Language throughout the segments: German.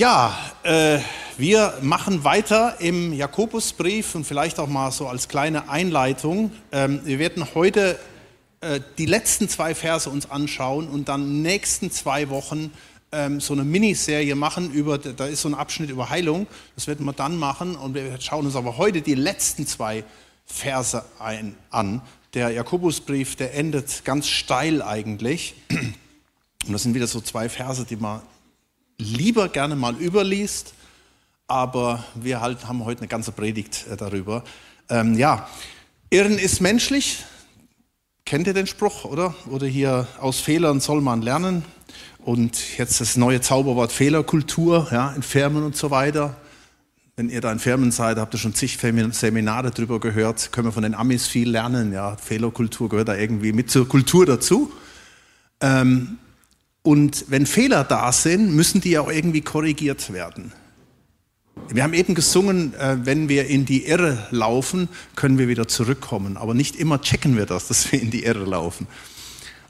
Ja, äh, wir machen weiter im Jakobusbrief und vielleicht auch mal so als kleine Einleitung. Ähm, wir werden heute äh, die letzten zwei Verse uns anschauen und dann nächsten zwei Wochen ähm, so eine Miniserie machen über, da ist so ein Abschnitt über Heilung, das werden wir dann machen und wir schauen uns aber heute die letzten zwei Verse ein, an. Der Jakobusbrief, der endet ganz steil eigentlich. Und das sind wieder so zwei Verse, die man lieber gerne mal überliest, aber wir halt haben heute eine ganze Predigt äh, darüber. Ähm, ja, Irren ist menschlich. Kennt ihr den Spruch, oder? Oder hier aus Fehlern soll man lernen. Und jetzt das neue Zauberwort Fehlerkultur, ja, in Firmen und so weiter. Wenn ihr da in Firmen seid, habt ihr schon zig Seminare darüber gehört, können wir von den Amis viel lernen. Ja, Fehlerkultur gehört da irgendwie mit zur Kultur dazu. Ähm, und wenn Fehler da sind, müssen die auch irgendwie korrigiert werden. Wir haben eben gesungen, äh, wenn wir in die Irre laufen, können wir wieder zurückkommen. Aber nicht immer checken wir das, dass wir in die Irre laufen.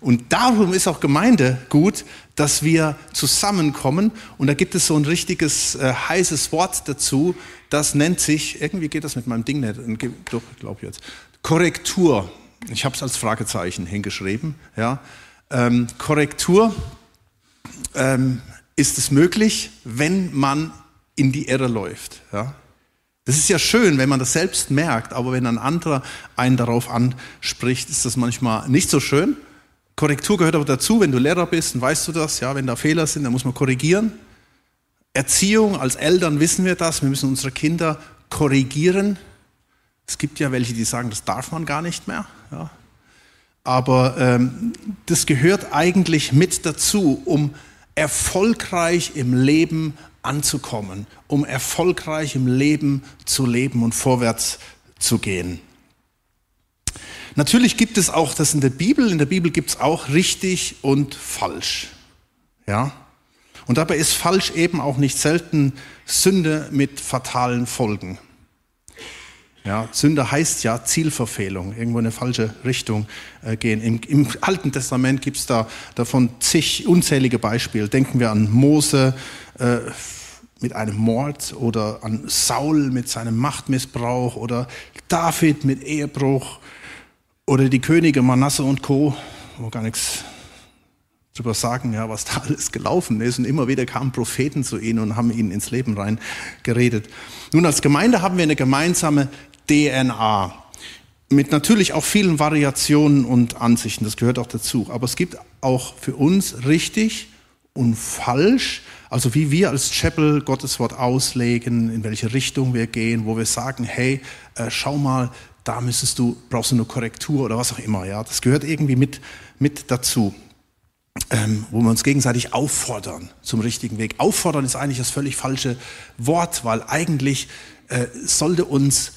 Und darum ist auch Gemeinde gut, dass wir zusammenkommen. Und da gibt es so ein richtiges äh, heißes Wort dazu. Das nennt sich, irgendwie geht das mit meinem Ding nicht, doch, ich glaube jetzt, Korrektur. Ich habe es als Fragezeichen hingeschrieben. Ja. Ähm, Korrektur ähm, ist es möglich, wenn man in die Irre läuft. Ja? Das ist ja schön, wenn man das selbst merkt, aber wenn ein anderer einen darauf anspricht, ist das manchmal nicht so schön. Korrektur gehört aber dazu, wenn du Lehrer bist, dann weißt du das, ja, wenn da Fehler sind, dann muss man korrigieren. Erziehung, als Eltern wissen wir das, wir müssen unsere Kinder korrigieren. Es gibt ja welche, die sagen, das darf man gar nicht mehr. Ja. Aber ähm, das gehört eigentlich mit dazu, um erfolgreich im Leben anzukommen, um erfolgreich im Leben zu leben und vorwärts zu gehen. Natürlich gibt es auch das in der Bibel. In der Bibel gibt es auch richtig und falsch. Ja? Und dabei ist falsch eben auch nicht selten Sünde mit fatalen Folgen. Ja, Sünde heißt ja Zielverfehlung, irgendwo in eine falsche Richtung äh, gehen. Im, Im, Alten Testament gibt es da davon zig unzählige Beispiele. Denken wir an Mose äh, mit einem Mord oder an Saul mit seinem Machtmissbrauch oder David mit Ehebruch oder die Könige Manasse und Co., wo gar nichts drüber sagen, ja, was da alles gelaufen ist. Und immer wieder kamen Propheten zu ihnen und haben ihnen ins Leben rein geredet. Nun, als Gemeinde haben wir eine gemeinsame DNA. Mit natürlich auch vielen Variationen und Ansichten, das gehört auch dazu. Aber es gibt auch für uns richtig und falsch, also wie wir als Chapel Gottes Wort auslegen, in welche Richtung wir gehen, wo wir sagen, hey, äh, schau mal, da müsstest du, brauchst du eine Korrektur oder was auch immer. Ja, das gehört irgendwie mit, mit dazu. Ähm, wo wir uns gegenseitig auffordern zum richtigen Weg. Auffordern ist eigentlich das völlig falsche Wort, weil eigentlich äh, sollte uns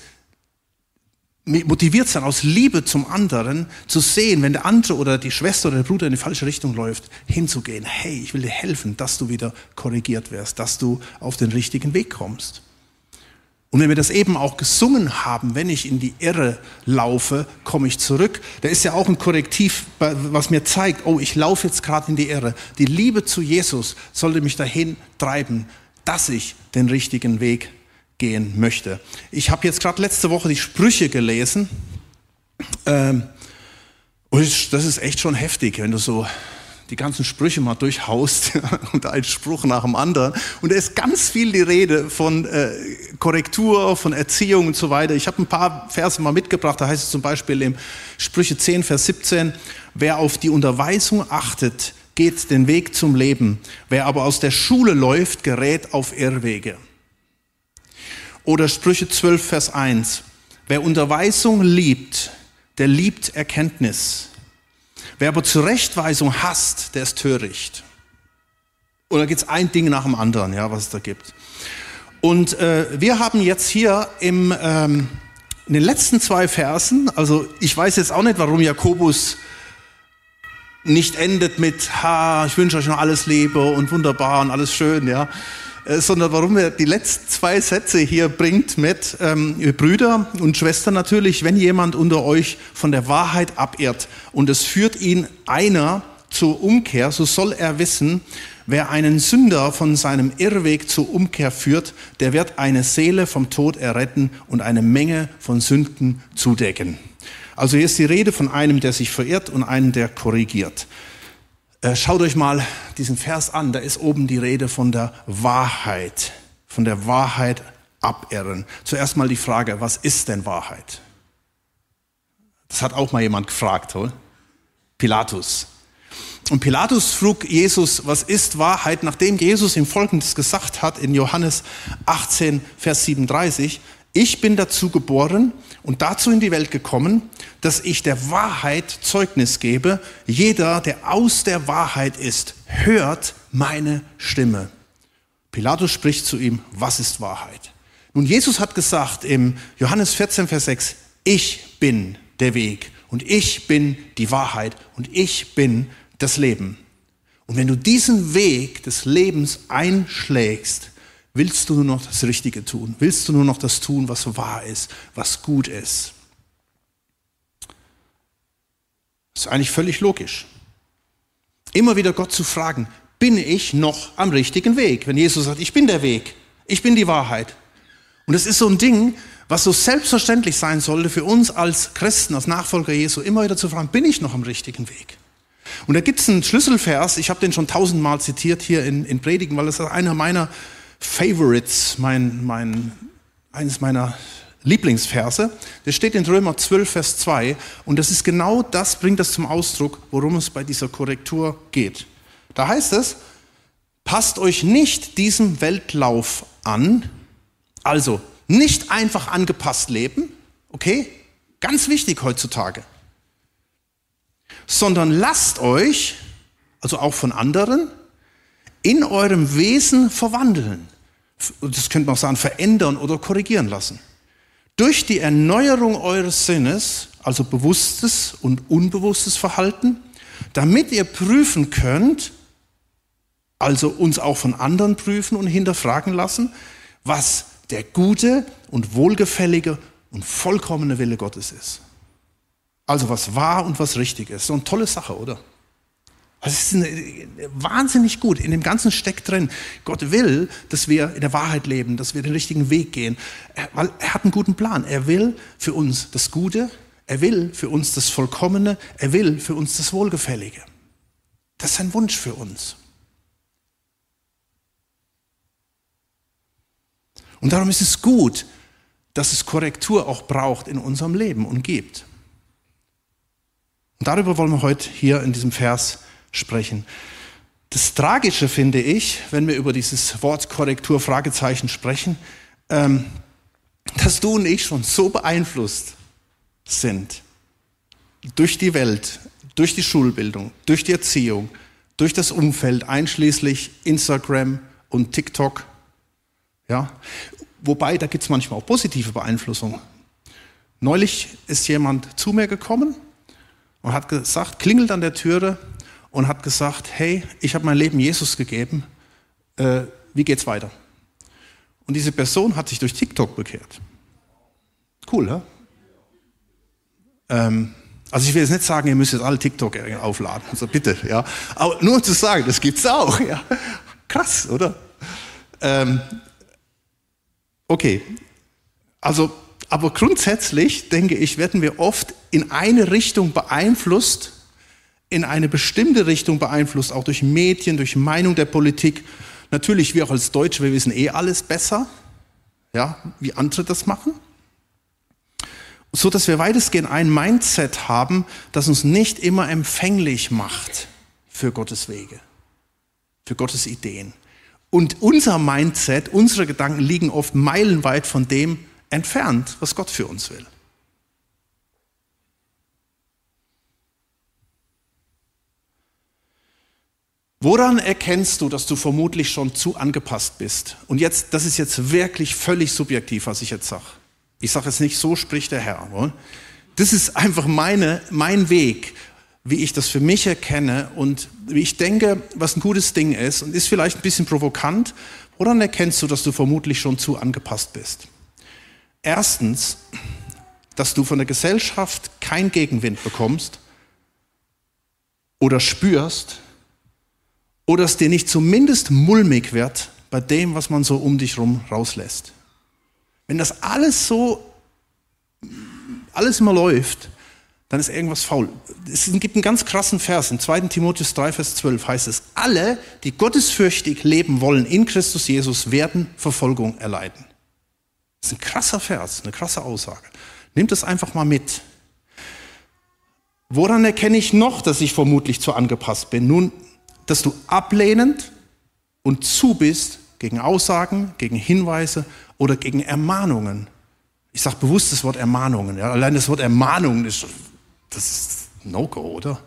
motiviert sein, aus Liebe zum anderen zu sehen, wenn der andere oder die Schwester oder der Bruder in die falsche Richtung läuft, hinzugehen. Hey, ich will dir helfen, dass du wieder korrigiert wirst, dass du auf den richtigen Weg kommst. Und wenn wir das eben auch gesungen haben, wenn ich in die Irre laufe, komme ich zurück. Da ist ja auch ein Korrektiv, was mir zeigt, oh, ich laufe jetzt gerade in die Irre. Die Liebe zu Jesus sollte mich dahin treiben, dass ich den richtigen Weg gehen möchte. Ich habe jetzt gerade letzte Woche die Sprüche gelesen. Ähm, und das ist echt schon heftig, wenn du so die ganzen Sprüche mal durchhaust und ein Spruch nach dem anderen. Und da ist ganz viel die Rede von äh, Korrektur, von Erziehung und so weiter. Ich habe ein paar Verse mal mitgebracht. Da heißt es zum Beispiel im Sprüche 10, Vers 17, wer auf die Unterweisung achtet, geht den Weg zum Leben. Wer aber aus der Schule läuft, gerät auf Irrwege. Oder Sprüche 12, Vers 1. Wer Unterweisung liebt, der liebt Erkenntnis. Wer aber Zurechtweisung hasst, der ist töricht. Und da gibt es ein Ding nach dem anderen, ja, was es da gibt. Und äh, wir haben jetzt hier im, ähm, in den letzten zwei Versen, also ich weiß jetzt auch nicht, warum Jakobus nicht endet mit, ha, ich wünsche euch noch alles Liebe und wunderbar und alles schön, ja. Äh, sondern warum er die letzten zwei Sätze hier bringt mit ähm, Brüder und Schwestern natürlich, wenn jemand unter euch von der Wahrheit abirrt und es führt ihn einer zur Umkehr, so soll er wissen, wer einen Sünder von seinem Irrweg zur Umkehr führt, der wird eine Seele vom Tod erretten und eine Menge von Sünden zudecken. Also hier ist die Rede von einem, der sich verirrt und einem, der korrigiert. Äh, schaut euch mal diesen Vers an, da ist oben die Rede von der Wahrheit, von der Wahrheit abirren. Zuerst mal die Frage, was ist denn Wahrheit? Das hat auch mal jemand gefragt, oder? Pilatus. Und Pilatus frug Jesus, was ist Wahrheit, nachdem Jesus ihm Folgendes gesagt hat in Johannes 18, Vers 37. Ich bin dazu geboren und dazu in die Welt gekommen, dass ich der Wahrheit Zeugnis gebe. Jeder, der aus der Wahrheit ist, hört meine Stimme. Pilatus spricht zu ihm, was ist Wahrheit? Nun, Jesus hat gesagt im Johannes 14, Vers 6, ich bin der Weg und ich bin die Wahrheit und ich bin das Leben. Und wenn du diesen Weg des Lebens einschlägst, willst du nur noch das Richtige tun, willst du nur noch das tun, was wahr ist, was gut ist. Das ist eigentlich völlig logisch. Immer wieder Gott zu fragen, bin ich noch am richtigen Weg? Wenn Jesus sagt, ich bin der Weg, ich bin die Wahrheit. Und es ist so ein Ding, was so selbstverständlich sein sollte für uns als Christen, als Nachfolger Jesu, immer wieder zu fragen, bin ich noch am richtigen Weg? Und da gibt es einen Schlüsselvers, ich habe den schon tausendmal zitiert hier in, in Predigen, weil das ist einer meiner Favorites, mein, mein, eines meiner Lieblingsverse. Der steht in Römer 12, Vers 2 und das ist genau das, bringt das zum Ausdruck, worum es bei dieser Korrektur geht. Da heißt es, passt euch nicht diesem Weltlauf an, also nicht einfach angepasst leben, okay? Ganz wichtig heutzutage sondern lasst euch, also auch von anderen, in eurem Wesen verwandeln. Das könnte man auch sagen, verändern oder korrigieren lassen. Durch die Erneuerung eures Sinnes, also bewusstes und unbewusstes Verhalten, damit ihr prüfen könnt, also uns auch von anderen prüfen und hinterfragen lassen, was der gute und wohlgefällige und vollkommene Wille Gottes ist. Also was wahr und was richtig ist. So eine tolle Sache, oder? Also es ist eine, wahnsinnig gut. In dem Ganzen steckt drin. Gott will, dass wir in der Wahrheit leben, dass wir den richtigen Weg gehen. Weil er hat einen guten Plan. Er will für uns das Gute. Er will für uns das Vollkommene. Er will für uns das Wohlgefällige. Das ist ein Wunsch für uns. Und darum ist es gut, dass es Korrektur auch braucht in unserem Leben und gibt. Und darüber wollen wir heute hier in diesem Vers sprechen. Das Tragische finde ich, wenn wir über dieses Wort Korrektur Fragezeichen sprechen, ähm, dass du und ich schon so beeinflusst sind durch die Welt, durch die Schulbildung, durch die Erziehung, durch das Umfeld, einschließlich Instagram und TikTok. Ja, wobei da gibt es manchmal auch positive Beeinflussung. Neulich ist jemand zu mir gekommen und hat gesagt, klingelt an der Türe und hat gesagt, hey, ich habe mein Leben Jesus gegeben, äh, wie geht's weiter? Und diese Person hat sich durch TikTok bekehrt. Cool, ja? Ähm, also ich will jetzt nicht sagen, ihr müsst jetzt alle TikTok aufladen, also bitte, ja. Aber nur zu sagen, das gibt's auch, ja. Krass, oder? Ähm, okay, also aber grundsätzlich, denke ich, werden wir oft in eine Richtung beeinflusst, in eine bestimmte Richtung beeinflusst, auch durch Medien, durch Meinung der Politik. Natürlich, wir auch als Deutsche, wir wissen eh alles besser, ja, wie andere das machen. So dass wir weitestgehend ein Mindset haben, das uns nicht immer empfänglich macht für Gottes Wege, für Gottes Ideen. Und unser Mindset, unsere Gedanken liegen oft meilenweit von dem, entfernt, was Gott für uns will. Woran erkennst du, dass du vermutlich schon zu angepasst bist? Und jetzt, das ist jetzt wirklich völlig subjektiv, was ich jetzt sage. Ich sage jetzt nicht, so spricht der Herr. Das ist einfach meine, mein Weg, wie ich das für mich erkenne und wie ich denke, was ein gutes Ding ist und ist vielleicht ein bisschen provokant. Woran erkennst du, dass du vermutlich schon zu angepasst bist? Erstens, dass du von der Gesellschaft kein Gegenwind bekommst oder spürst oder es dir nicht zumindest mulmig wird bei dem, was man so um dich rum rauslässt. Wenn das alles so, alles immer läuft, dann ist irgendwas faul. Es gibt einen ganz krassen Vers, in 2. Timotheus 3, Vers 12 heißt es, alle, die gottesfürchtig leben wollen in Christus Jesus, werden Verfolgung erleiden. Das ist ein krasser Vers, eine krasse Aussage. Nimm das einfach mal mit. Woran erkenne ich noch, dass ich vermutlich zu angepasst bin? Nun, dass du ablehnend und zu bist gegen Aussagen, gegen Hinweise oder gegen Ermahnungen. Ich sage bewusst das Wort Ermahnungen. Ja. Allein das Wort Ermahnungen ist, das ist No-Go, oder?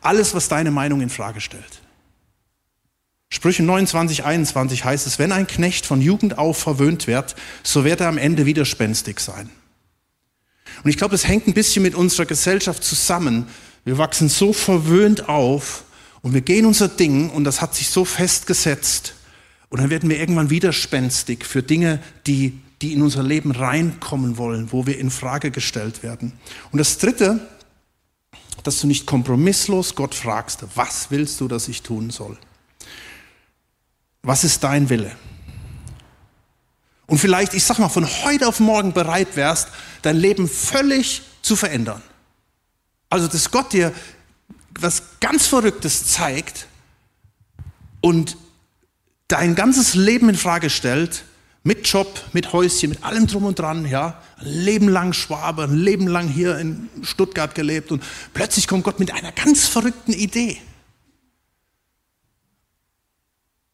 Alles, was deine Meinung in Frage stellt. Sprüche 29, 21 heißt es, wenn ein Knecht von Jugend auf verwöhnt wird, so wird er am Ende widerspenstig sein. Und ich glaube, das hängt ein bisschen mit unserer Gesellschaft zusammen. Wir wachsen so verwöhnt auf und wir gehen unser Ding und das hat sich so festgesetzt. Und dann werden wir irgendwann widerspenstig für Dinge, die, die in unser Leben reinkommen wollen, wo wir in Frage gestellt werden. Und das Dritte, dass du nicht kompromisslos Gott fragst, was willst du, dass ich tun soll? Was ist dein Wille? Und vielleicht, ich sag mal, von heute auf morgen bereit wärst, dein Leben völlig zu verändern. Also, dass Gott dir was ganz Verrücktes zeigt und dein ganzes Leben in Frage stellt, mit Job, mit Häuschen, mit allem drum und dran, ja, ein Leben lang Schwabe, ein Leben lang hier in Stuttgart gelebt und plötzlich kommt Gott mit einer ganz verrückten Idee.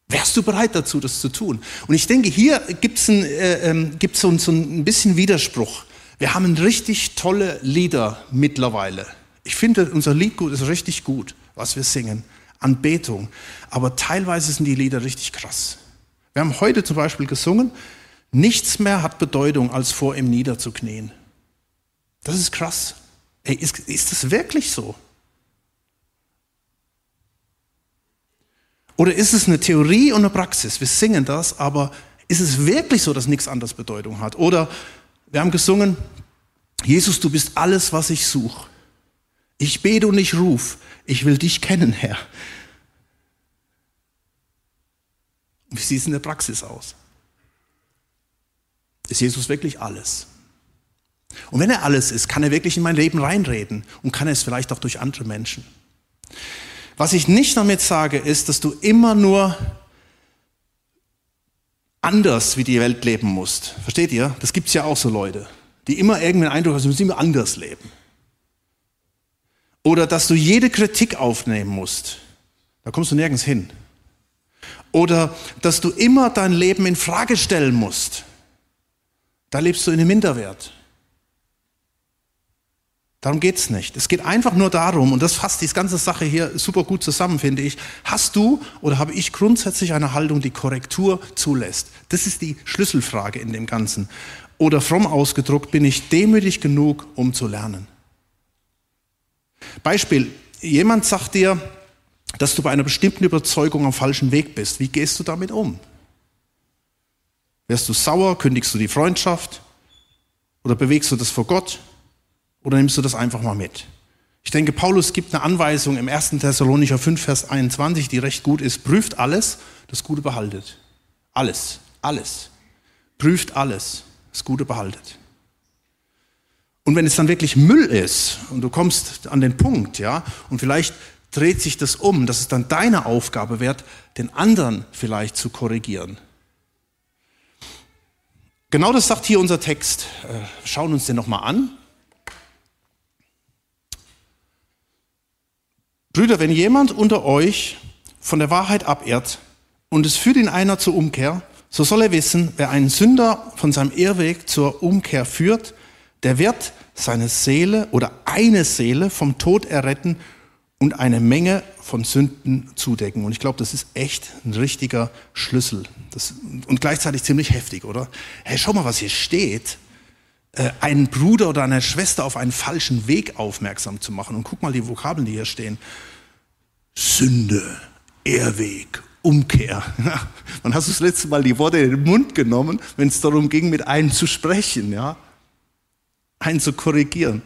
Wärst du bereit dazu, das zu tun? Und ich denke, hier gibt es äh, äh, so, so ein bisschen Widerspruch. Wir haben richtig tolle Lieder mittlerweile. Ich finde, unser Liedgut ist richtig gut, was wir singen. Anbetung. Aber teilweise sind die Lieder richtig krass. Wir haben heute zum Beispiel gesungen, nichts mehr hat Bedeutung, als vor ihm niederzuknien. Das ist krass. Ey, ist, ist das wirklich so? Oder ist es eine Theorie und eine Praxis? Wir singen das, aber ist es wirklich so, dass nichts anderes Bedeutung hat? Oder wir haben gesungen, Jesus, du bist alles, was ich suche. Ich bete und ich ruf, ich will dich kennen, Herr. Wie sieht es in der Praxis aus? Ist Jesus wirklich alles? Und wenn er alles ist, kann er wirklich in mein Leben reinreden und kann er es vielleicht auch durch andere Menschen. Was ich nicht damit sage, ist, dass du immer nur anders wie die Welt leben musst. Versteht ihr? Das gibt es ja auch so Leute, die immer irgendeinen Eindruck haben, sie müssen immer anders leben. Oder dass du jede Kritik aufnehmen musst. Da kommst du nirgends hin. Oder dass du immer dein Leben in Frage stellen musst. Da lebst du in einem Minderwert. Darum geht es nicht. Es geht einfach nur darum, und das fasst die ganze Sache hier super gut zusammen, finde ich. Hast du oder habe ich grundsätzlich eine Haltung, die Korrektur zulässt? Das ist die Schlüsselfrage in dem Ganzen. Oder fromm ausgedruckt, bin ich demütig genug, um zu lernen? Beispiel, jemand sagt dir, dass du bei einer bestimmten Überzeugung am falschen Weg bist. Wie gehst du damit um? Wärst du sauer, kündigst du die Freundschaft oder bewegst du das vor Gott? Oder nimmst du das einfach mal mit? Ich denke, Paulus gibt eine Anweisung im 1. Thessalonicher 5, Vers 21, die recht gut ist. Prüft alles, das Gute behaltet. Alles, alles. Prüft alles, das Gute behaltet. Und wenn es dann wirklich Müll ist und du kommst an den Punkt, ja, und vielleicht dreht sich das um, dass es dann deine Aufgabe wird, den anderen vielleicht zu korrigieren. Genau das sagt hier unser Text. Äh, schauen uns den nochmal an. Brüder, wenn jemand unter euch von der Wahrheit abirrt und es führt ihn einer zur Umkehr, so soll er wissen, wer einen Sünder von seinem Irrweg zur Umkehr führt, der wird seine Seele oder eine Seele vom Tod erretten und eine Menge von Sünden zudecken. Und ich glaube, das ist echt ein richtiger Schlüssel. Das, und gleichzeitig ziemlich heftig, oder? Hey, schau mal, was hier steht. Äh, einen Bruder oder eine Schwester auf einen falschen Weg aufmerksam zu machen. Und guck mal die Vokabeln, die hier stehen. Sünde, Ehrweg, Umkehr. Wann hast du das letzte Mal die Worte in den Mund genommen, wenn es darum ging, mit einem zu sprechen, ja? Einen zu korrigieren.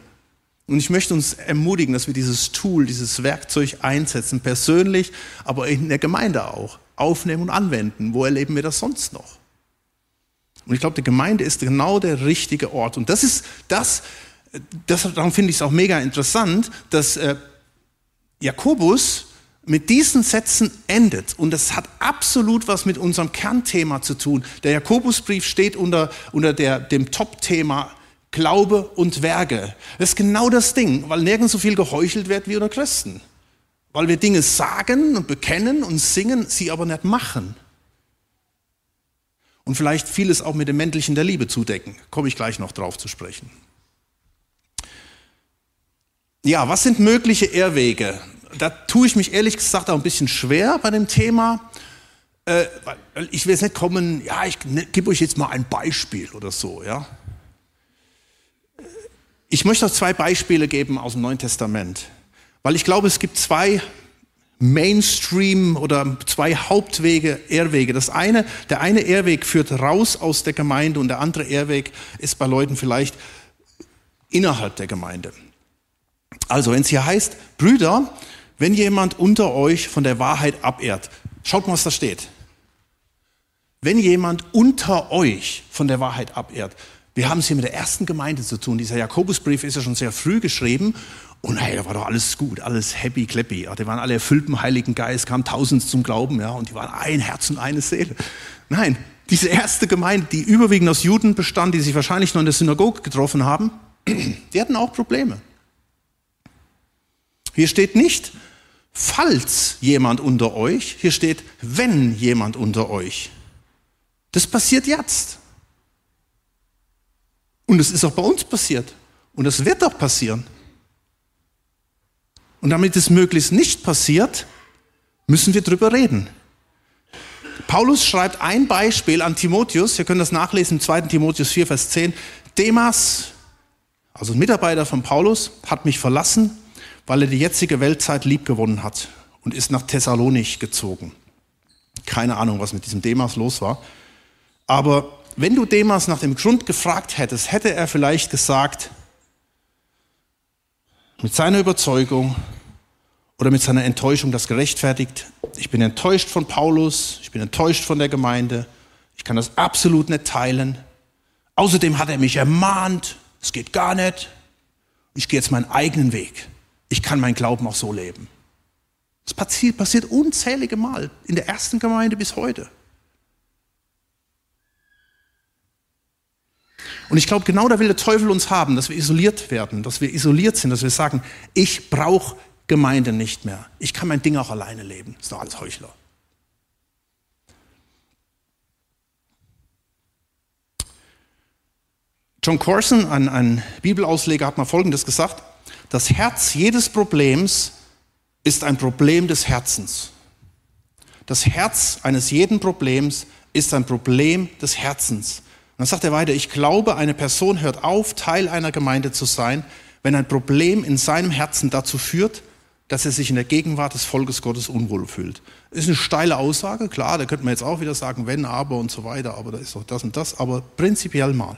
Und ich möchte uns ermutigen, dass wir dieses Tool, dieses Werkzeug einsetzen, persönlich, aber in der Gemeinde auch, aufnehmen und anwenden. Wo erleben wir das sonst noch? Und ich glaube, die Gemeinde ist genau der richtige Ort. Und das ist das, das darum finde ich es auch mega interessant, dass äh, Jakobus mit diesen Sätzen endet. Und das hat absolut was mit unserem Kernthema zu tun. Der Jakobusbrief steht unter, unter der, dem Top-Thema Glaube und Werke. Das ist genau das Ding, weil nirgends so viel geheuchelt wird wie unter Christen. Weil wir Dinge sagen und bekennen und singen, sie aber nicht machen. Und vielleicht vieles auch mit dem Mäntelchen der Liebe zudecken. Komme ich gleich noch drauf zu sprechen. Ja, was sind mögliche Irrwege? Da tue ich mich ehrlich gesagt auch ein bisschen schwer bei dem Thema. Äh, ich will jetzt nicht kommen, ja, ich ne, gebe euch jetzt mal ein Beispiel oder so, ja. Ich möchte euch zwei Beispiele geben aus dem Neuen Testament, weil ich glaube, es gibt zwei Mainstream oder zwei Hauptwege, Irrwege. Das eine, der eine Irrweg führt raus aus der Gemeinde und der andere Irrweg ist bei Leuten vielleicht innerhalb der Gemeinde. Also, wenn es hier heißt, Brüder, wenn jemand unter euch von der Wahrheit abehrt, schaut mal, was da steht. Wenn jemand unter euch von der Wahrheit abehrt, wir haben es hier mit der ersten Gemeinde zu tun. Dieser Jakobusbrief ist ja schon sehr früh geschrieben. Und hey, da war doch alles gut, alles happy, clappy. Ja, die waren alle erfüllt im Heiligen Geist, kamen tausend zum Glauben, ja, und die waren ein Herz und eine Seele. Nein, diese erste Gemeinde, die überwiegend aus Juden bestand, die sich wahrscheinlich noch in der Synagoge getroffen haben, die hatten auch Probleme. Hier steht nicht, falls jemand unter euch, hier steht, wenn jemand unter euch. Das passiert jetzt. Und es ist auch bei uns passiert. Und es wird auch passieren. Und damit es möglichst nicht passiert, müssen wir drüber reden. Paulus schreibt ein Beispiel an Timotheus, ihr könnt das nachlesen im 2. Timotheus 4, Vers 10. Demas, also ein Mitarbeiter von Paulus, hat mich verlassen, weil er die jetzige Weltzeit liebgewonnen hat und ist nach Thessalonich gezogen. Keine Ahnung, was mit diesem Demas los war. Aber wenn du Demas nach dem Grund gefragt hättest, hätte er vielleicht gesagt, mit seiner Überzeugung oder mit seiner Enttäuschung das gerechtfertigt. Ich bin enttäuscht von Paulus, ich bin enttäuscht von der Gemeinde, ich kann das absolut nicht teilen. Außerdem hat er mich ermahnt, es geht gar nicht. Ich gehe jetzt meinen eigenen Weg. Ich kann meinen Glauben auch so leben. Das passiert, passiert unzählige Mal in der ersten Gemeinde bis heute. Und ich glaube, genau da will der Teufel uns haben, dass wir isoliert werden, dass wir isoliert sind, dass wir sagen, ich brauche Gemeinde nicht mehr. Ich kann mein Ding auch alleine leben. Ist doch alles Heuchler. John Corson, ein, ein Bibelausleger, hat mal Folgendes gesagt. Das Herz jedes Problems ist ein Problem des Herzens. Das Herz eines jeden Problems ist ein Problem des Herzens dann sagt er weiter, ich glaube, eine Person hört auf, Teil einer Gemeinde zu sein, wenn ein Problem in seinem Herzen dazu führt, dass er sich in der Gegenwart des Volkes Gottes unwohl fühlt. Ist eine steile Aussage, klar, da könnte man jetzt auch wieder sagen, wenn, aber und so weiter, aber da ist doch das und das, aber prinzipiell mal.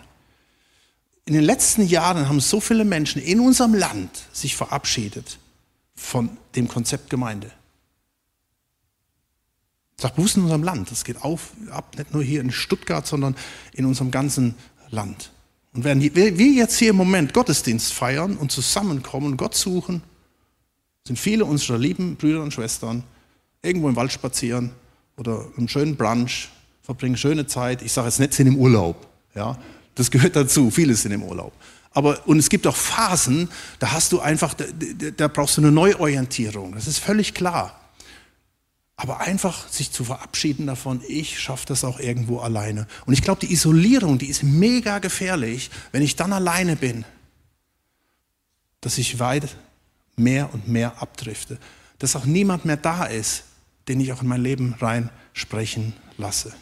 In den letzten Jahren haben so viele Menschen in unserem Land sich verabschiedet von dem Konzept Gemeinde. Sagt bewusst in unserem Land. Das geht auf, ab, nicht nur hier in Stuttgart, sondern in unserem ganzen Land. Und wenn wir jetzt hier im Moment Gottesdienst feiern und zusammenkommen Gott suchen, sind viele unserer lieben Brüder und Schwestern irgendwo im Wald spazieren oder einen schönen Brunch, verbringen schöne Zeit. Ich sage jetzt nicht, sind im Urlaub. Ja, das gehört dazu. Viele sind im Urlaub. Aber, und es gibt auch Phasen, da hast du einfach, da, da brauchst du eine Neuorientierung. Das ist völlig klar. Aber einfach sich zu verabschieden davon, ich schaffe das auch irgendwo alleine. Und ich glaube, die Isolierung, die ist mega gefährlich, wenn ich dann alleine bin, dass ich weit mehr und mehr abdrifte. Dass auch niemand mehr da ist, den ich auch in mein Leben rein sprechen lasse.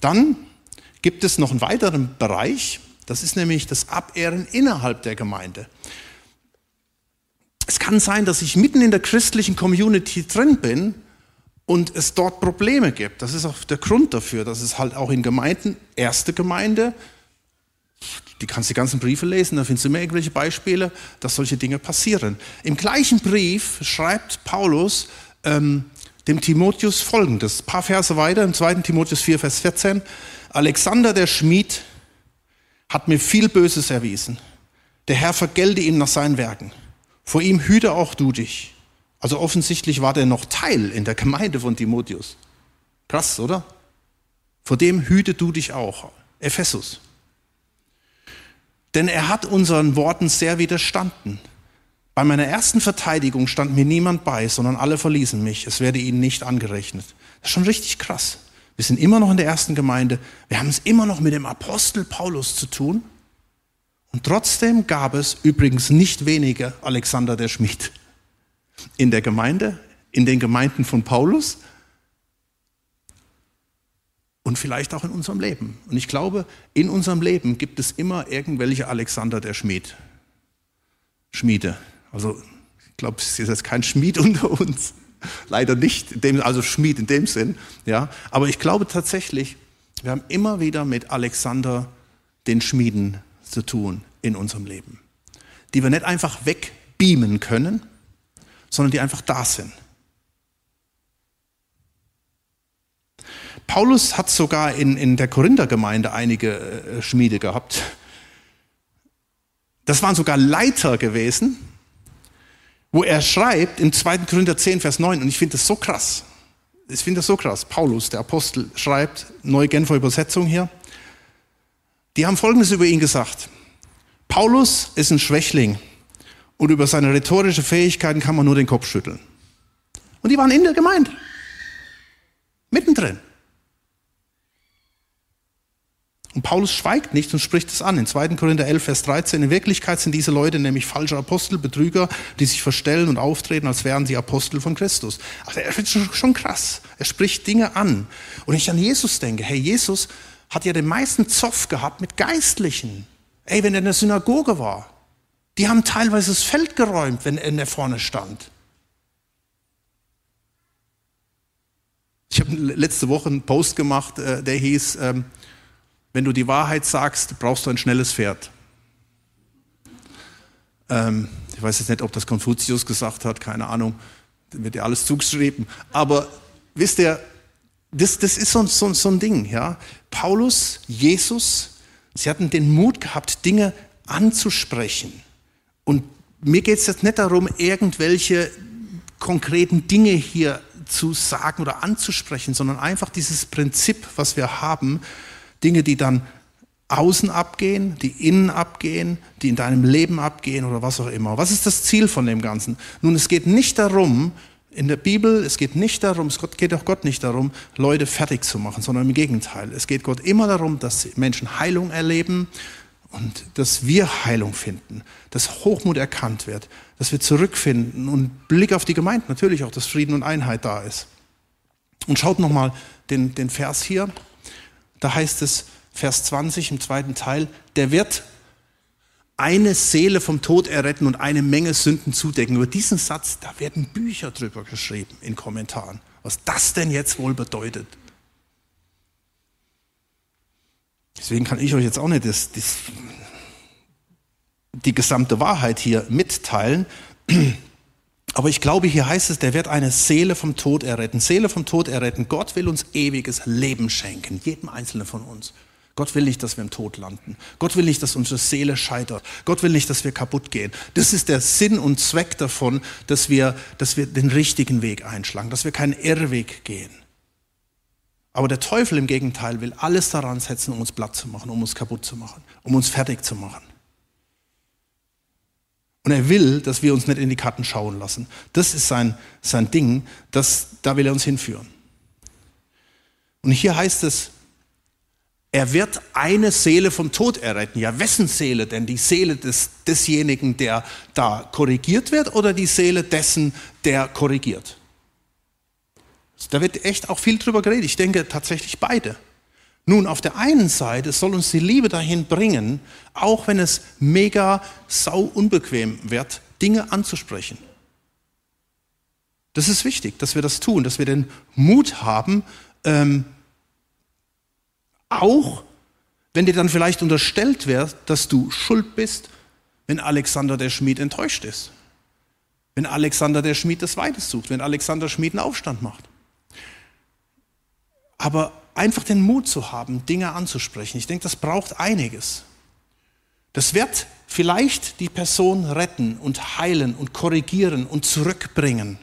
Dann gibt es noch einen weiteren Bereich, das ist nämlich das Abehren innerhalb der Gemeinde. Es kann sein, dass ich mitten in der christlichen Community drin bin und es dort Probleme gibt. Das ist auch der Grund dafür, dass es halt auch in Gemeinden, erste Gemeinde, die kannst die ganzen Briefe lesen, da findest du immer irgendwelche Beispiele, dass solche Dinge passieren. Im gleichen Brief schreibt Paulus ähm, dem Timotheus folgendes, ein paar Verse weiter, im 2. Timotheus 4, Vers 14. Alexander der Schmied hat mir viel Böses erwiesen. Der Herr vergelte ihm nach seinen Werken. Vor ihm hüte auch du dich. Also offensichtlich war der noch Teil in der Gemeinde von Timotheus. Krass, oder? Vor dem hüte du dich auch. Ephesus. Denn er hat unseren Worten sehr widerstanden. Bei meiner ersten Verteidigung stand mir niemand bei, sondern alle verließen mich. Es werde ihnen nicht angerechnet. Das ist schon richtig krass. Wir sind immer noch in der ersten Gemeinde. Wir haben es immer noch mit dem Apostel Paulus zu tun. Und trotzdem gab es übrigens nicht wenige Alexander der Schmied in der Gemeinde, in den Gemeinden von Paulus und vielleicht auch in unserem Leben. Und ich glaube, in unserem Leben gibt es immer irgendwelche Alexander der Schmied. Schmiede. Also ich glaube, es ist jetzt kein Schmied unter uns. Leider nicht, dem, also Schmied in dem Sinn. Ja. Aber ich glaube tatsächlich, wir haben immer wieder mit Alexander den Schmieden zu tun in unserem Leben. Die wir nicht einfach wegbeamen können, sondern die einfach da sind. Paulus hat sogar in, in der Korinthergemeinde einige äh, Schmiede gehabt. Das waren sogar Leiter gewesen, wo er schreibt in 2. Korinther 10, Vers 9, und ich finde das so krass. Ich finde das so krass. Paulus, der Apostel, schreibt, neue Genfer Übersetzung hier. Die haben Folgendes über ihn gesagt. Paulus ist ein Schwächling und über seine rhetorische Fähigkeiten kann man nur den Kopf schütteln. Und die waren in der Gemeinde. Mittendrin. Und Paulus schweigt nicht und spricht es an. In 2. Korinther 11, Vers 13. In Wirklichkeit sind diese Leute nämlich falsche Apostel, Betrüger, die sich verstellen und auftreten, als wären sie Apostel von Christus. Also er ist schon krass. Er spricht Dinge an. Und ich an Jesus denke, hey, Jesus hat ja den meisten Zoff gehabt mit Geistlichen. Ey, wenn er in der Synagoge war, die haben teilweise das Feld geräumt, wenn er vorne stand. Ich habe letzte Woche einen Post gemacht, äh, der hieß, ähm, wenn du die Wahrheit sagst, brauchst du ein schnelles Pferd. Ähm, ich weiß jetzt nicht, ob das Konfuzius gesagt hat, keine Ahnung, wird ja alles zugeschrieben. Aber wisst ihr, das, das ist so, so, so ein Ding. Ja? Paulus, Jesus, sie hatten den Mut gehabt, Dinge anzusprechen. Und mir geht es jetzt nicht darum, irgendwelche konkreten Dinge hier zu sagen oder anzusprechen, sondern einfach dieses Prinzip, was wir haben, Dinge, die dann außen abgehen, die innen abgehen, die in deinem Leben abgehen oder was auch immer. Was ist das Ziel von dem Ganzen? Nun, es geht nicht darum, in der Bibel, es geht nicht darum, es geht auch Gott nicht darum, Leute fertig zu machen, sondern im Gegenteil. Es geht Gott immer darum, dass Menschen Heilung erleben, und dass wir Heilung finden, dass Hochmut erkannt wird, dass wir zurückfinden und Blick auf die Gemeinde natürlich auch, dass Frieden und Einheit da ist. Und schaut nochmal den, den Vers hier. Da heißt es, Vers 20 im zweiten Teil, der wird eine Seele vom Tod erretten und eine Menge Sünden zudecken. Über diesen Satz, da werden Bücher drüber geschrieben in Kommentaren, was das denn jetzt wohl bedeutet. Deswegen kann ich euch jetzt auch nicht das, das, die gesamte Wahrheit hier mitteilen. Aber ich glaube, hier heißt es, der wird eine Seele vom Tod erretten. Seele vom Tod erretten. Gott will uns ewiges Leben schenken, jedem Einzelnen von uns. Gott will nicht, dass wir im Tod landen. Gott will nicht, dass unsere Seele scheitert. Gott will nicht, dass wir kaputt gehen. Das ist der Sinn und Zweck davon, dass wir, dass wir den richtigen Weg einschlagen, dass wir keinen Irrweg gehen. Aber der Teufel im Gegenteil will alles daran setzen, um uns platt zu machen, um uns kaputt zu machen, um uns fertig zu machen. Und er will, dass wir uns nicht in die Karten schauen lassen. Das ist sein, sein Ding, das, da will er uns hinführen. Und hier heißt es, er wird eine Seele vom Tod erretten. Ja, wessen Seele denn? Die Seele des, desjenigen, der da korrigiert wird oder die Seele dessen, der korrigiert? Da wird echt auch viel drüber geredet. Ich denke tatsächlich beide. Nun, auf der einen Seite soll uns die Liebe dahin bringen, auch wenn es mega sau unbequem wird, Dinge anzusprechen. Das ist wichtig, dass wir das tun, dass wir den Mut haben, ähm, auch wenn dir dann vielleicht unterstellt wird, dass du schuld bist, wenn Alexander der Schmied enttäuscht ist. Wenn Alexander der Schmied das Weites sucht, wenn Alexander Schmied einen Aufstand macht. Aber einfach den Mut zu haben, Dinge anzusprechen, ich denke, das braucht einiges. Das wird vielleicht die Person retten und heilen und korrigieren und zurückbringen.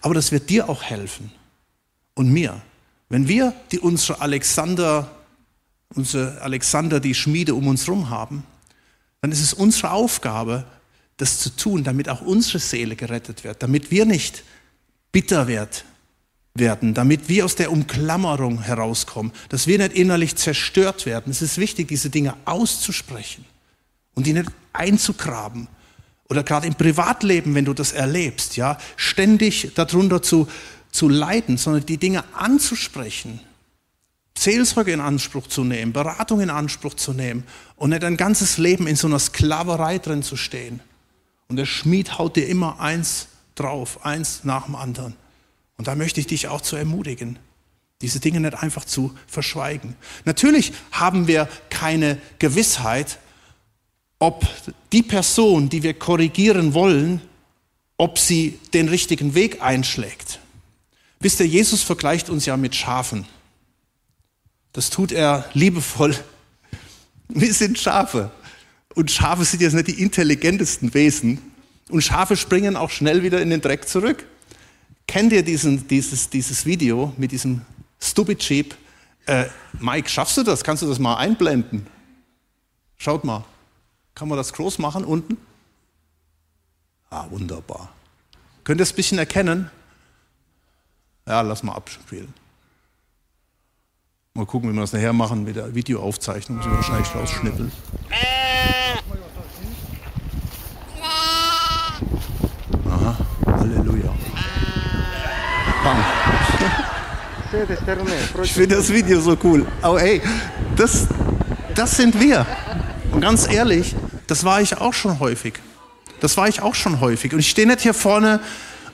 Aber das wird dir auch helfen und mir. Wenn wir die, unsere Alexander, unsere Alexander, die Schmiede um uns herum haben, dann ist es unsere Aufgabe, das zu tun, damit auch unsere Seele gerettet wird, damit wir nicht bitter werden, damit wir aus der Umklammerung herauskommen, dass wir nicht innerlich zerstört werden. Es ist wichtig, diese Dinge auszusprechen und die nicht einzugraben. Oder gerade im Privatleben, wenn du das erlebst, ja, ständig darunter zu, zu leiden, sondern die Dinge anzusprechen, Seelsorge in Anspruch zu nehmen, Beratung in Anspruch zu nehmen und nicht ein ganzes Leben in so einer Sklaverei drin zu stehen. Und der Schmied haut dir immer eins drauf, eins nach dem anderen. Und da möchte ich dich auch zu ermutigen, diese Dinge nicht einfach zu verschweigen. Natürlich haben wir keine Gewissheit, ob die Person, die wir korrigieren wollen, ob sie den richtigen Weg einschlägt. Wisst ihr, Jesus vergleicht uns ja mit Schafen. Das tut er liebevoll. Wir sind Schafe. Und Schafe sind jetzt nicht die intelligentesten Wesen. Und Schafe springen auch schnell wieder in den Dreck zurück. Kennt ihr diesen, dieses, dieses Video mit diesem Stupid Sheep? Äh, Mike, schaffst du das? Kannst du das mal einblenden? Schaut mal. Kann man das groß machen unten? Ah, wunderbar. Könnt ihr es ein bisschen erkennen? Ja, lass mal abspielen. Mal gucken, wie wir das nachher machen mit der Videoaufzeichnung. Müssen wir wahrscheinlich rausschnippeln. Aha, Halleluja. Bang. Ich finde das Video so cool. Aber ey, das, das sind wir. Und ganz ehrlich, das war ich auch schon häufig. Das war ich auch schon häufig. Und ich stehe nicht hier vorne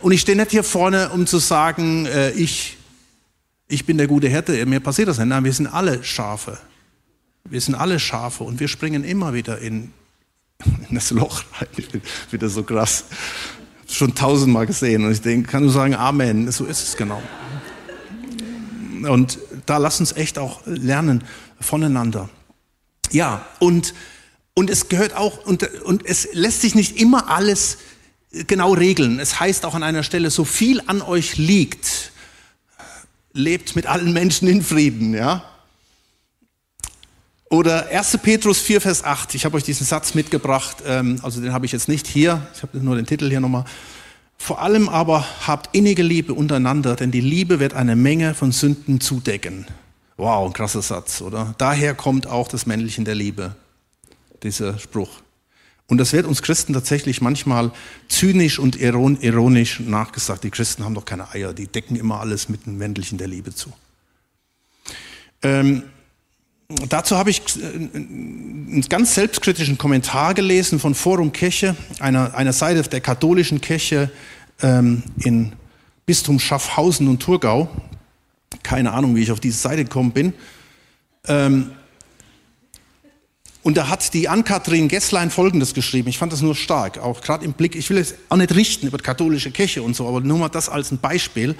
und ich stehe nicht hier vorne, um zu sagen, äh, ich, ich bin der gute Hirte. Mir passiert das nicht. Nein, wir sind alle Schafe. Wir sind alle Schafe und wir springen immer wieder in, in das Loch rein. Ich bin wieder so krass schon tausendmal gesehen und ich denke, kann nur sagen, Amen, so ist es genau. Und da lass uns echt auch lernen voneinander. Ja, und, und es gehört auch, und, und es lässt sich nicht immer alles genau regeln. Es heißt auch an einer Stelle, so viel an euch liegt, lebt mit allen Menschen in Frieden, ja. Oder 1. Petrus 4, Vers 8. Ich habe euch diesen Satz mitgebracht, ähm, also den habe ich jetzt nicht hier, ich habe nur den Titel hier nochmal. Vor allem aber habt innige Liebe untereinander, denn die Liebe wird eine Menge von Sünden zudecken. Wow, ein krasser Satz, oder? Daher kommt auch das Männlichen der Liebe, dieser Spruch. Und das wird uns Christen tatsächlich manchmal zynisch und ironisch nachgesagt. Die Christen haben doch keine Eier, die decken immer alles mit dem Männlichen der Liebe zu. Ähm, dazu habe ich äh, einen ganz selbstkritischen Kommentar gelesen von Forum Kirche, einer, einer Seite der katholischen Kirche ähm, in Bistum Schaffhausen und Thurgau. Keine Ahnung, wie ich auf diese Seite gekommen bin. Ähm, und da hat die Ann-Kathrin Gesslein Folgendes geschrieben. Ich fand das nur stark, auch gerade im Blick. Ich will es auch nicht richten über die katholische Kirche und so, aber nur mal das als ein Beispiel.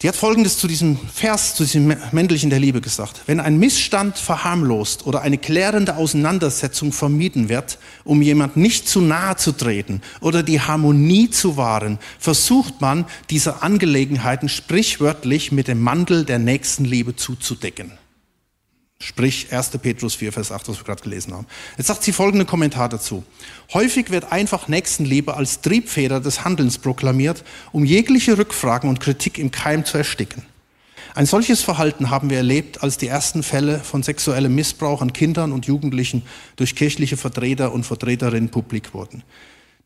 Die hat Folgendes zu diesem Vers, zu diesem männlichen der Liebe gesagt. Wenn ein Missstand verharmlost oder eine klärende Auseinandersetzung vermieden wird, um jemand nicht zu nahe zu treten oder die Harmonie zu wahren, versucht man, diese Angelegenheiten sprichwörtlich mit dem Mantel der Nächstenliebe zuzudecken. Sprich 1. Petrus 4, Vers 8, was wir gerade gelesen haben. Jetzt sagt sie folgenden Kommentar dazu. Häufig wird einfach Nächstenliebe als Triebfeder des Handelns proklamiert, um jegliche Rückfragen und Kritik im Keim zu ersticken. Ein solches Verhalten haben wir erlebt, als die ersten Fälle von sexuellem Missbrauch an Kindern und Jugendlichen durch kirchliche Vertreter und Vertreterinnen publik wurden.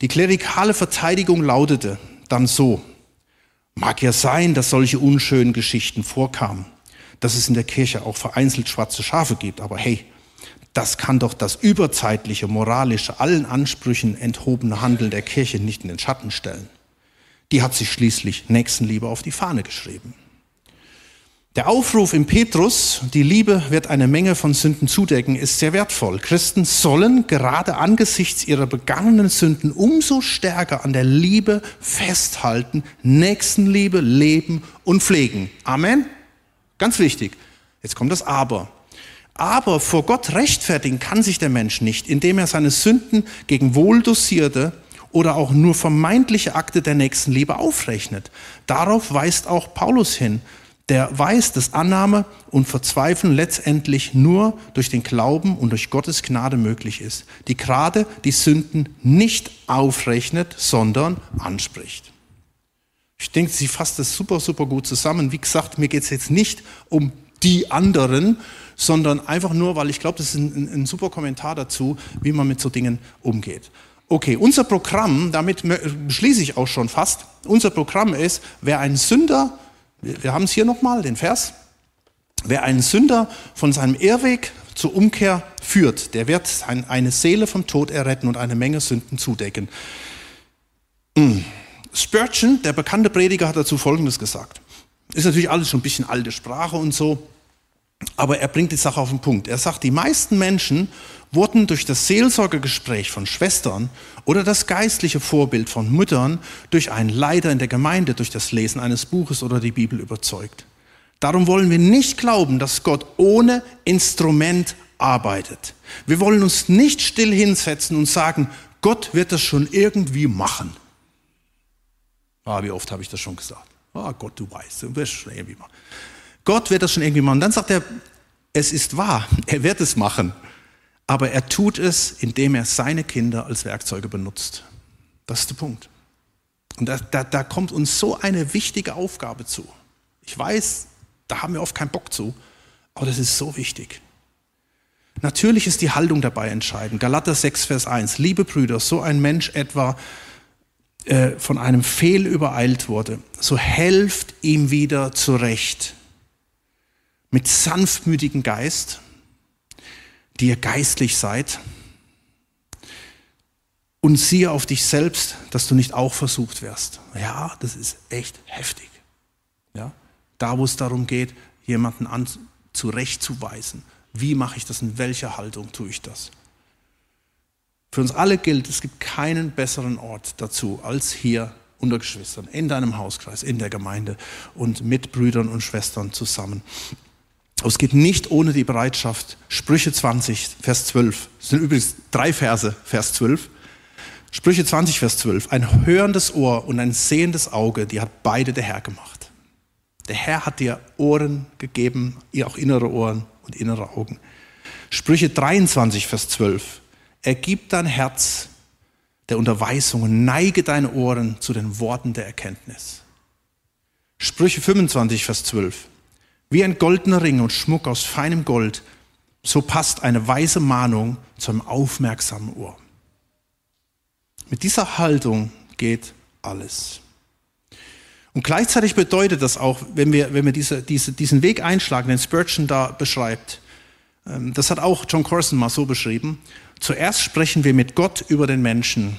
Die klerikale Verteidigung lautete dann so, mag ja sein, dass solche unschönen Geschichten vorkamen dass es in der Kirche auch vereinzelt schwarze Schafe gibt. Aber hey, das kann doch das überzeitliche, moralische, allen Ansprüchen enthobene Handeln der Kirche nicht in den Schatten stellen. Die hat sich schließlich Nächstenliebe auf die Fahne geschrieben. Der Aufruf im Petrus, die Liebe wird eine Menge von Sünden zudecken, ist sehr wertvoll. Christen sollen gerade angesichts ihrer begangenen Sünden umso stärker an der Liebe festhalten, Nächstenliebe leben und pflegen. Amen. Ganz wichtig. Jetzt kommt das Aber. Aber vor Gott rechtfertigen kann sich der Mensch nicht, indem er seine Sünden gegen wohldosierte oder auch nur vermeintliche Akte der Nächstenliebe aufrechnet. Darauf weist auch Paulus hin der weiß, dass Annahme und Verzweifeln letztendlich nur durch den Glauben und durch Gottes Gnade möglich ist, die gerade die Sünden nicht aufrechnet, sondern anspricht. Ich denke, sie fasst das super, super gut zusammen. Wie gesagt, mir geht es jetzt nicht um die anderen, sondern einfach nur, weil ich glaube, das ist ein, ein, super Kommentar dazu, wie man mit so Dingen umgeht. Okay, unser Programm, damit schließe ich auch schon fast, unser Programm ist, wer ein Sünder wir haben es hier nochmal, den Vers. Wer einen Sünder von seinem Irrweg zur Umkehr führt, der wird eine Seele vom Tod erretten und eine Menge Sünden zudecken. Spurgeon, der bekannte Prediger, hat dazu Folgendes gesagt. Ist natürlich alles schon ein bisschen alte Sprache und so, aber er bringt die Sache auf den Punkt. Er sagt, die meisten Menschen wurden durch das Seelsorgegespräch von Schwestern oder das geistliche Vorbild von Müttern durch einen Leiter in der Gemeinde, durch das Lesen eines Buches oder die Bibel überzeugt. Darum wollen wir nicht glauben, dass Gott ohne Instrument arbeitet. Wir wollen uns nicht still hinsetzen und sagen, Gott wird das schon irgendwie machen. Ah, wie oft habe ich das schon gesagt? Ah, Gott, du weißt, du wirst schon irgendwie machen. Gott wird das schon irgendwie machen. Dann sagt er, es ist wahr, er wird es machen. Aber er tut es, indem er seine Kinder als Werkzeuge benutzt. Das ist der Punkt. Und da, da, da kommt uns so eine wichtige Aufgabe zu. Ich weiß, da haben wir oft keinen Bock zu, aber das ist so wichtig. Natürlich ist die Haltung dabei entscheidend. Galater 6, Vers 1. Liebe Brüder, so ein Mensch etwa äh, von einem Fehl übereilt wurde, so helft ihm wieder zurecht. Mit sanftmütigem Geist die ihr geistlich seid. Und siehe auf dich selbst, dass du nicht auch versucht wirst. Ja, das ist echt heftig. Ja? Da, wo es darum geht, jemanden an, zurechtzuweisen. Wie mache ich das? In welcher Haltung tue ich das? Für uns alle gilt, es gibt keinen besseren Ort dazu als hier unter Geschwistern, in deinem Hauskreis, in der Gemeinde und mit Brüdern und Schwestern zusammen. Aber es geht nicht ohne die Bereitschaft. Sprüche 20, Vers 12. Das sind übrigens drei Verse, Vers 12. Sprüche 20, Vers 12. Ein hörendes Ohr und ein sehendes Auge, die hat beide der Herr gemacht. Der Herr hat dir Ohren gegeben, ihr auch innere Ohren und innere Augen. Sprüche 23, Vers 12. Ergib dein Herz der Unterweisung und neige deine Ohren zu den Worten der Erkenntnis. Sprüche 25, Vers 12. Wie ein goldener Ring und Schmuck aus feinem Gold, so passt eine weise Mahnung zu einem aufmerksamen Ohr. Mit dieser Haltung geht alles. Und gleichzeitig bedeutet das auch, wenn wir, wenn wir diese, diese, diesen Weg einschlagen, den Spurgeon da beschreibt, ähm, das hat auch John Corson mal so beschrieben, zuerst sprechen wir mit Gott über den Menschen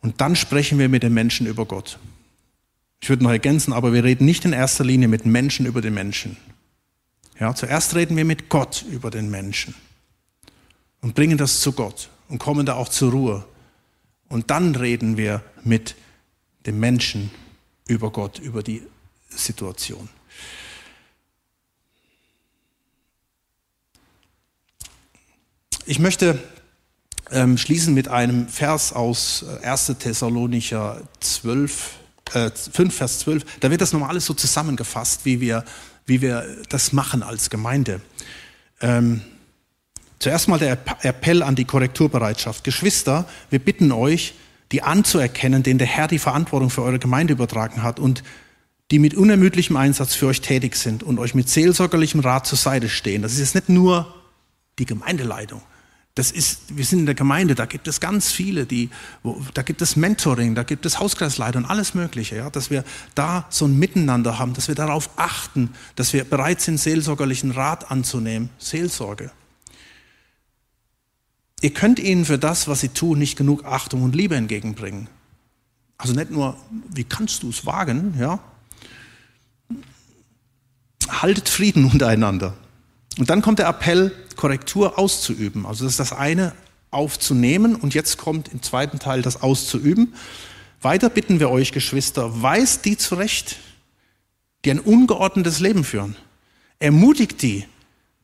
und dann sprechen wir mit den Menschen über Gott. Ich würde noch ergänzen, aber wir reden nicht in erster Linie mit Menschen über den Menschen. Ja, zuerst reden wir mit Gott über den Menschen und bringen das zu Gott und kommen da auch zur Ruhe. Und dann reden wir mit dem Menschen über Gott, über die Situation. Ich möchte ähm, schließen mit einem Vers aus 1. Äh, Thessalonicher 12, äh, 5, Vers 12, da wird das nochmal alles so zusammengefasst, wie wir, wie wir das machen als Gemeinde. Ähm, zuerst mal der Appell an die Korrekturbereitschaft. Geschwister, wir bitten euch, die anzuerkennen, denen der Herr die Verantwortung für eure Gemeinde übertragen hat und die mit unermüdlichem Einsatz für euch tätig sind und euch mit seelsorgerlichem Rat zur Seite stehen. Das ist jetzt nicht nur die Gemeindeleitung, das ist, wir sind in der Gemeinde, da gibt es ganz viele, die, wo, da gibt es Mentoring, da gibt es Hauskreisleiter und alles Mögliche, ja, dass wir da so ein Miteinander haben, dass wir darauf achten, dass wir bereit sind, seelsorgerlichen Rat anzunehmen, Seelsorge. ihr könnt ihnen für das, was sie tun, nicht genug Achtung und Liebe entgegenbringen. Also nicht nur, wie kannst du es wagen, ja? Haltet Frieden untereinander. Und dann kommt der Appell, Korrektur auszuüben. Also das ist das eine, aufzunehmen und jetzt kommt im zweiten Teil das auszuüben. Weiter bitten wir euch, Geschwister, weist die zurecht, die ein ungeordnetes Leben führen. Ermutigt die,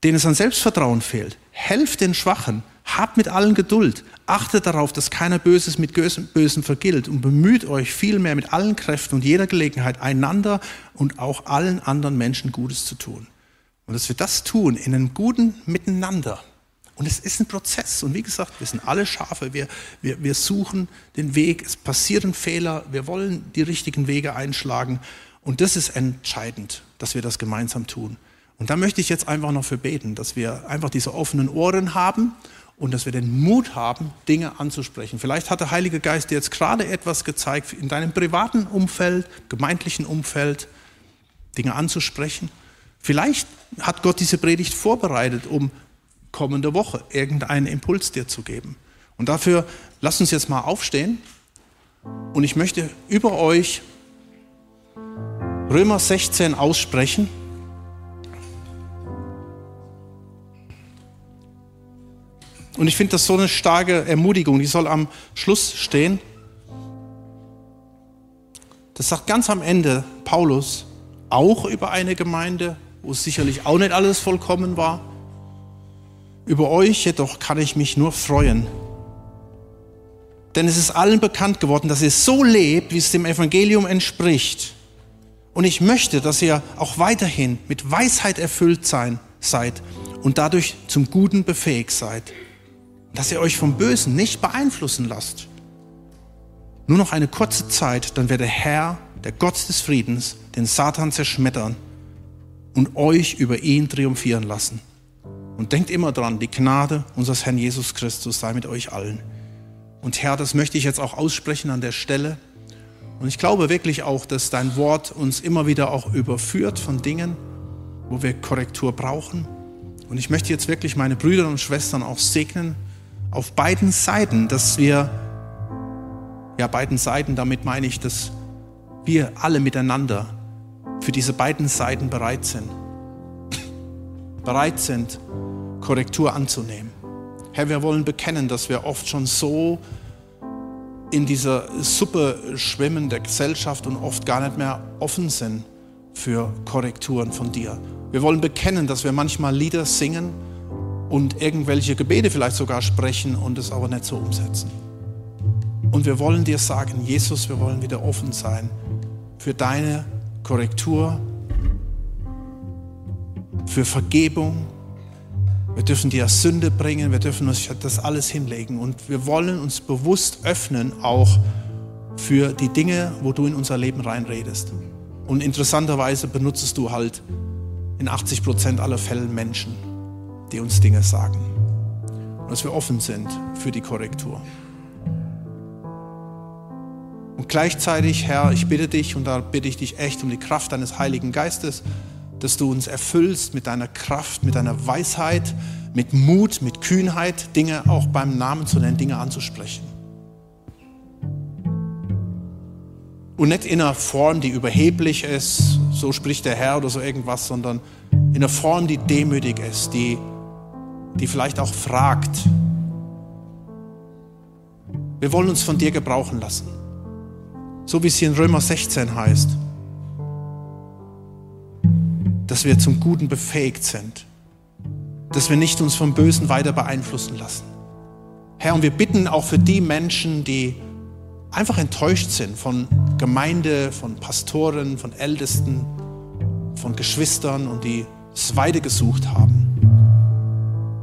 denen es an Selbstvertrauen fehlt. Helft den Schwachen, habt mit allen Geduld, achtet darauf, dass keiner Böses mit Bösen vergilt und bemüht euch vielmehr mit allen Kräften und jeder Gelegenheit, einander und auch allen anderen Menschen Gutes zu tun. Und dass wir das tun in einem guten Miteinander. Und es ist ein Prozess. Und wie gesagt, wir sind alle Schafe. Wir, wir, wir suchen den Weg. Es passieren Fehler. Wir wollen die richtigen Wege einschlagen. Und das ist entscheidend, dass wir das gemeinsam tun. Und da möchte ich jetzt einfach noch für beten, dass wir einfach diese offenen Ohren haben und dass wir den Mut haben, Dinge anzusprechen. Vielleicht hat der Heilige Geist dir jetzt gerade etwas gezeigt in deinem privaten Umfeld, gemeindlichen Umfeld, Dinge anzusprechen. Vielleicht hat Gott diese Predigt vorbereitet, um kommende Woche irgendeinen Impuls dir zu geben. Und dafür lasst uns jetzt mal aufstehen und ich möchte über euch Römer 16 aussprechen. Und ich finde das so eine starke Ermutigung, die soll am Schluss stehen. Das sagt ganz am Ende Paulus auch über eine Gemeinde, wo es sicherlich auch nicht alles vollkommen war. Über euch jedoch kann ich mich nur freuen. Denn es ist allen bekannt geworden, dass ihr so lebt, wie es dem Evangelium entspricht. Und ich möchte, dass ihr auch weiterhin mit Weisheit erfüllt sein, seid und dadurch zum Guten befähigt seid. Dass ihr euch vom Bösen nicht beeinflussen lasst. Nur noch eine kurze Zeit, dann wird der Herr, der Gott des Friedens, den Satan zerschmettern und euch über ihn triumphieren lassen. Und denkt immer dran, die Gnade unseres Herrn Jesus Christus sei mit euch allen. Und Herr, das möchte ich jetzt auch aussprechen an der Stelle. Und ich glaube wirklich auch, dass dein Wort uns immer wieder auch überführt von Dingen, wo wir Korrektur brauchen. Und ich möchte jetzt wirklich meine Brüder und Schwestern auch segnen, auf beiden Seiten, dass wir, ja, beiden Seiten, damit meine ich, dass wir alle miteinander für diese beiden Seiten bereit sind bereit sind, Korrektur anzunehmen. Herr, wir wollen bekennen, dass wir oft schon so in dieser Suppe schwimmen der Gesellschaft und oft gar nicht mehr offen sind für Korrekturen von dir. Wir wollen bekennen, dass wir manchmal Lieder singen und irgendwelche Gebete vielleicht sogar sprechen und es aber nicht so umsetzen. Und wir wollen dir sagen, Jesus, wir wollen wieder offen sein für deine Korrektur, für Vergebung. Wir dürfen dir Sünde bringen, wir dürfen uns das alles hinlegen und wir wollen uns bewusst öffnen auch für die Dinge, wo du in unser Leben reinredest. Und interessanterweise benutzt du halt in 80 Prozent aller Fälle Menschen, die uns Dinge sagen. Und dass wir offen sind für die Korrektur. Und gleichzeitig, Herr, ich bitte dich, und da bitte ich dich echt um die Kraft deines Heiligen Geistes, dass du uns erfüllst mit deiner Kraft, mit deiner Weisheit, mit Mut, mit Kühnheit, Dinge auch beim Namen zu nennen, Dinge anzusprechen. Und nicht in einer Form, die überheblich ist, so spricht der Herr oder so irgendwas, sondern in einer Form, die demütig ist, die, die vielleicht auch fragt. Wir wollen uns von dir gebrauchen lassen. So wie es hier in Römer 16 heißt dass wir zum Guten befähigt sind, dass wir nicht uns vom Bösen weiter beeinflussen lassen. Herr, und wir bitten auch für die Menschen, die einfach enttäuscht sind von Gemeinde, von Pastoren, von Ältesten, von Geschwistern und die es weiter gesucht haben.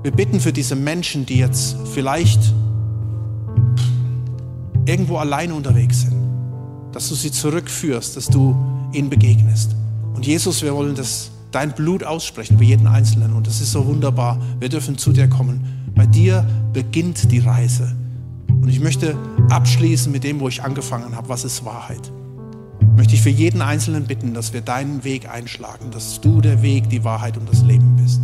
Wir bitten für diese Menschen, die jetzt vielleicht irgendwo alleine unterwegs sind, dass du sie zurückführst, dass du ihnen begegnest. Und Jesus, wir wollen das, dein Blut aussprechen für jeden Einzelnen. Und das ist so wunderbar. Wir dürfen zu dir kommen. Bei dir beginnt die Reise. Und ich möchte abschließen mit dem, wo ich angefangen habe. Was ist Wahrheit? Möchte ich für jeden Einzelnen bitten, dass wir deinen Weg einschlagen, dass du der Weg, die Wahrheit und das Leben bist.